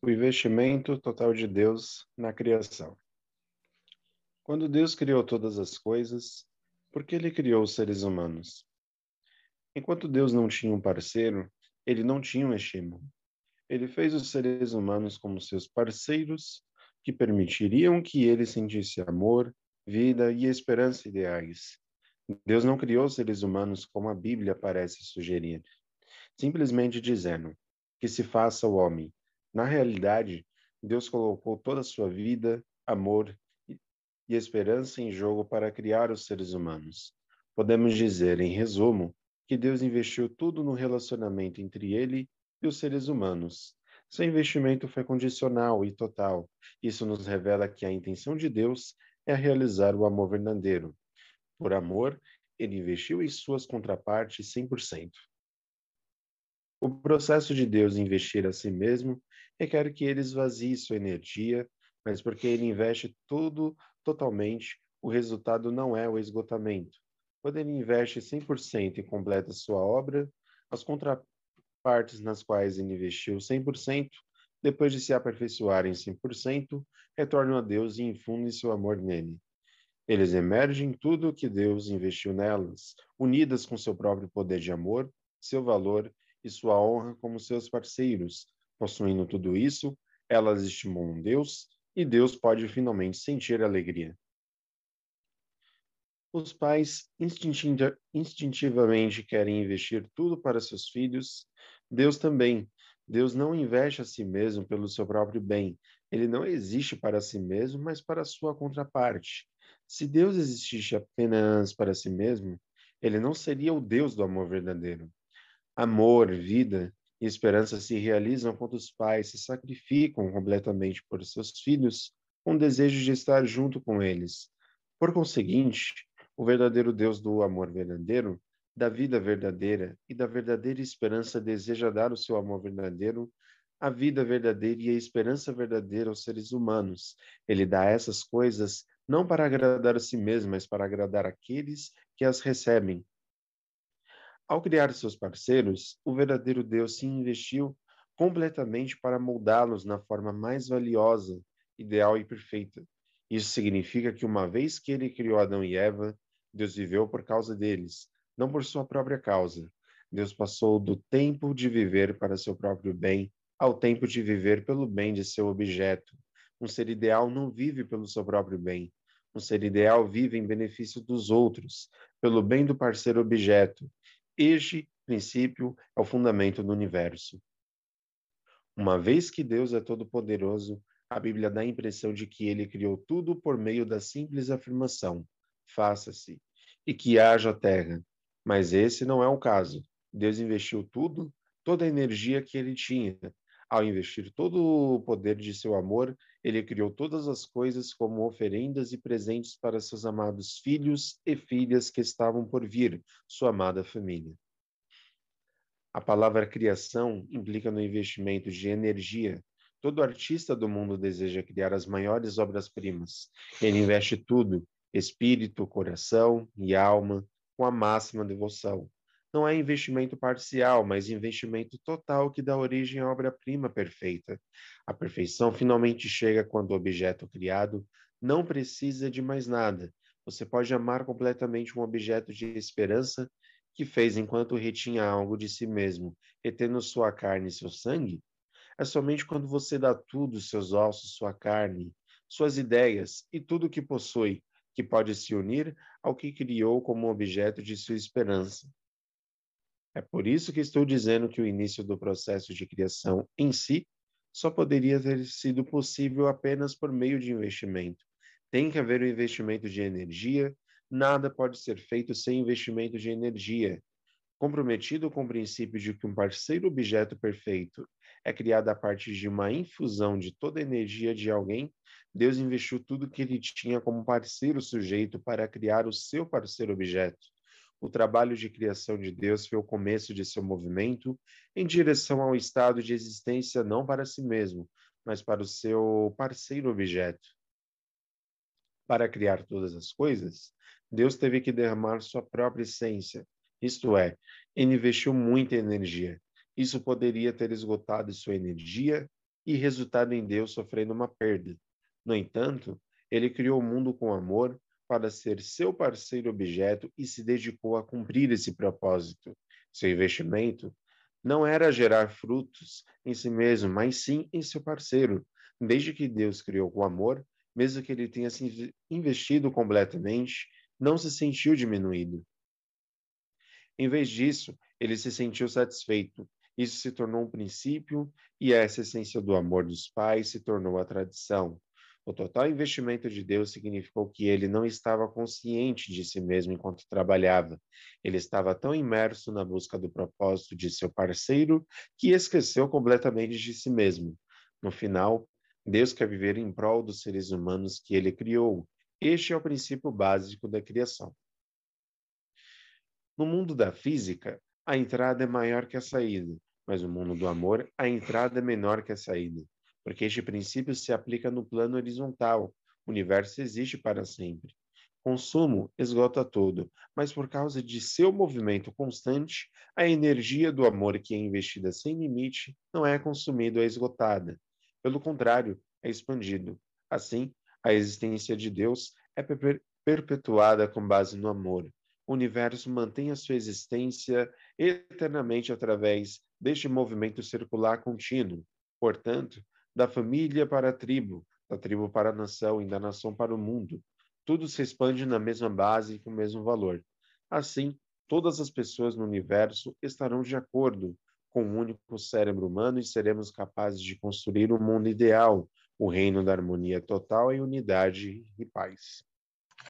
O investimento total de Deus na criação. Quando Deus criou todas as coisas, por que ele criou os seres humanos? Enquanto Deus não tinha um parceiro, ele não tinha um estímulo. Ele fez os seres humanos como seus parceiros que permitiriam que ele sentisse amor, vida e esperança ideais. Deus não criou os seres humanos como a Bíblia parece sugerir, simplesmente dizendo que se faça o homem na realidade, Deus colocou toda a sua vida, amor e esperança em jogo para criar os seres humanos. Podemos dizer, em resumo, que Deus investiu tudo no relacionamento entre ele e os seres humanos. Seu investimento foi condicional e total. Isso nos revela que a intenção de Deus é realizar o amor verdadeiro. Por amor, ele investiu em suas contrapartes 100%. O processo de Deus investir a si mesmo requer que ele esvazie sua energia, mas porque ele investe tudo totalmente, o resultado não é o esgotamento. Quando ele investe 100% e completa sua obra, as contrapartes nas quais ele investiu 100%, depois de se aperfeiçoarem 100%, retornam a Deus e infundem seu amor nele. Eles emergem tudo o que Deus investiu nelas, unidas com seu próprio poder de amor, seu valor e sua honra como seus parceiros. Possuindo tudo isso, elas estimulam Deus e Deus pode finalmente sentir alegria. Os pais instintivamente querem investir tudo para seus filhos. Deus também. Deus não investe a si mesmo pelo seu próprio bem. Ele não existe para si mesmo, mas para sua contraparte. Se Deus existisse apenas para si mesmo, ele não seria o Deus do amor verdadeiro. Amor, vida e esperança se realizam quando os pais se sacrificam completamente por seus filhos com o desejo de estar junto com eles. Por conseguinte, o verdadeiro Deus do amor verdadeiro, da vida verdadeira e da verdadeira esperança deseja dar o seu amor verdadeiro, a vida verdadeira e a esperança verdadeira aos seres humanos. Ele dá essas coisas não para agradar a si mesmo, mas para agradar aqueles que as recebem, ao criar seus parceiros, o verdadeiro Deus se investiu completamente para moldá-los na forma mais valiosa, ideal e perfeita. Isso significa que uma vez que ele criou Adão e Eva, Deus viveu por causa deles, não por sua própria causa. Deus passou do tempo de viver para seu próprio bem ao tempo de viver pelo bem de seu objeto. Um ser ideal não vive pelo seu próprio bem. Um ser ideal vive em benefício dos outros, pelo bem do parceiro objeto, este princípio é o fundamento do universo. Uma vez que Deus é todo-poderoso, a Bíblia dá a impressão de que ele criou tudo por meio da simples afirmação: faça-se, e que haja terra. Mas esse não é o caso. Deus investiu tudo, toda a energia que ele tinha. Ao investir todo o poder de seu amor, ele criou todas as coisas como oferendas e presentes para seus amados filhos e filhas que estavam por vir, sua amada família. A palavra criação implica no investimento de energia. Todo artista do mundo deseja criar as maiores obras-primas. Ele investe tudo, espírito, coração e alma, com a máxima devoção. Não é investimento parcial, mas investimento total que dá origem à obra-prima perfeita. A perfeição finalmente chega quando o objeto criado não precisa de mais nada. Você pode amar completamente um objeto de esperança que fez enquanto retinha algo de si mesmo, retendo sua carne e seu sangue? É somente quando você dá tudo, seus ossos, sua carne, suas ideias e tudo o que possui, que pode se unir ao que criou como objeto de sua esperança. É por isso que estou dizendo que o início do processo de criação em si só poderia ter sido possível apenas por meio de investimento. Tem que haver um investimento de energia, nada pode ser feito sem investimento de energia. Comprometido com o princípio de que um parceiro objeto perfeito é criado a partir de uma infusão de toda a energia de alguém, Deus investiu tudo que ele tinha como parceiro sujeito para criar o seu parceiro objeto. O trabalho de criação de Deus foi o começo de seu movimento em direção ao estado de existência não para si mesmo, mas para o seu parceiro objeto. Para criar todas as coisas, Deus teve que derramar sua própria essência, isto é, ele investiu muita energia. Isso poderia ter esgotado sua energia e resultado em Deus sofrendo uma perda. No entanto, ele criou o mundo com amor para ser seu parceiro objeto e se dedicou a cumprir esse propósito. Seu investimento não era gerar frutos em si mesmo, mas sim em seu parceiro. Desde que Deus criou com amor, mesmo que ele tenha se investido completamente, não se sentiu diminuído. Em vez disso, ele se sentiu satisfeito. Isso se tornou um princípio e essa essência do amor dos pais se tornou a tradição. O total investimento de Deus significou que ele não estava consciente de si mesmo enquanto trabalhava. Ele estava tão imerso na busca do propósito de seu parceiro que esqueceu completamente de si mesmo. No final, Deus quer viver em prol dos seres humanos que ele criou. Este é o princípio básico da criação. No mundo da física, a entrada é maior que a saída, mas no mundo do amor, a entrada é menor que a saída porque este princípio se aplica no plano horizontal. O universo existe para sempre. Consumo esgota tudo, mas por causa de seu movimento constante, a energia do amor que é investida sem limite não é consumida ou esgotada. Pelo contrário, é expandido. Assim, a existência de Deus é per perpetuada com base no amor. O universo mantém a sua existência eternamente através deste movimento circular contínuo. Portanto, da família para a tribo, da tribo para a nação e da nação para o mundo. Tudo se expande na mesma base e com o mesmo valor. Assim, todas as pessoas no universo estarão de acordo com o um único cérebro humano e seremos capazes de construir o um mundo ideal, o reino da harmonia total e unidade e paz.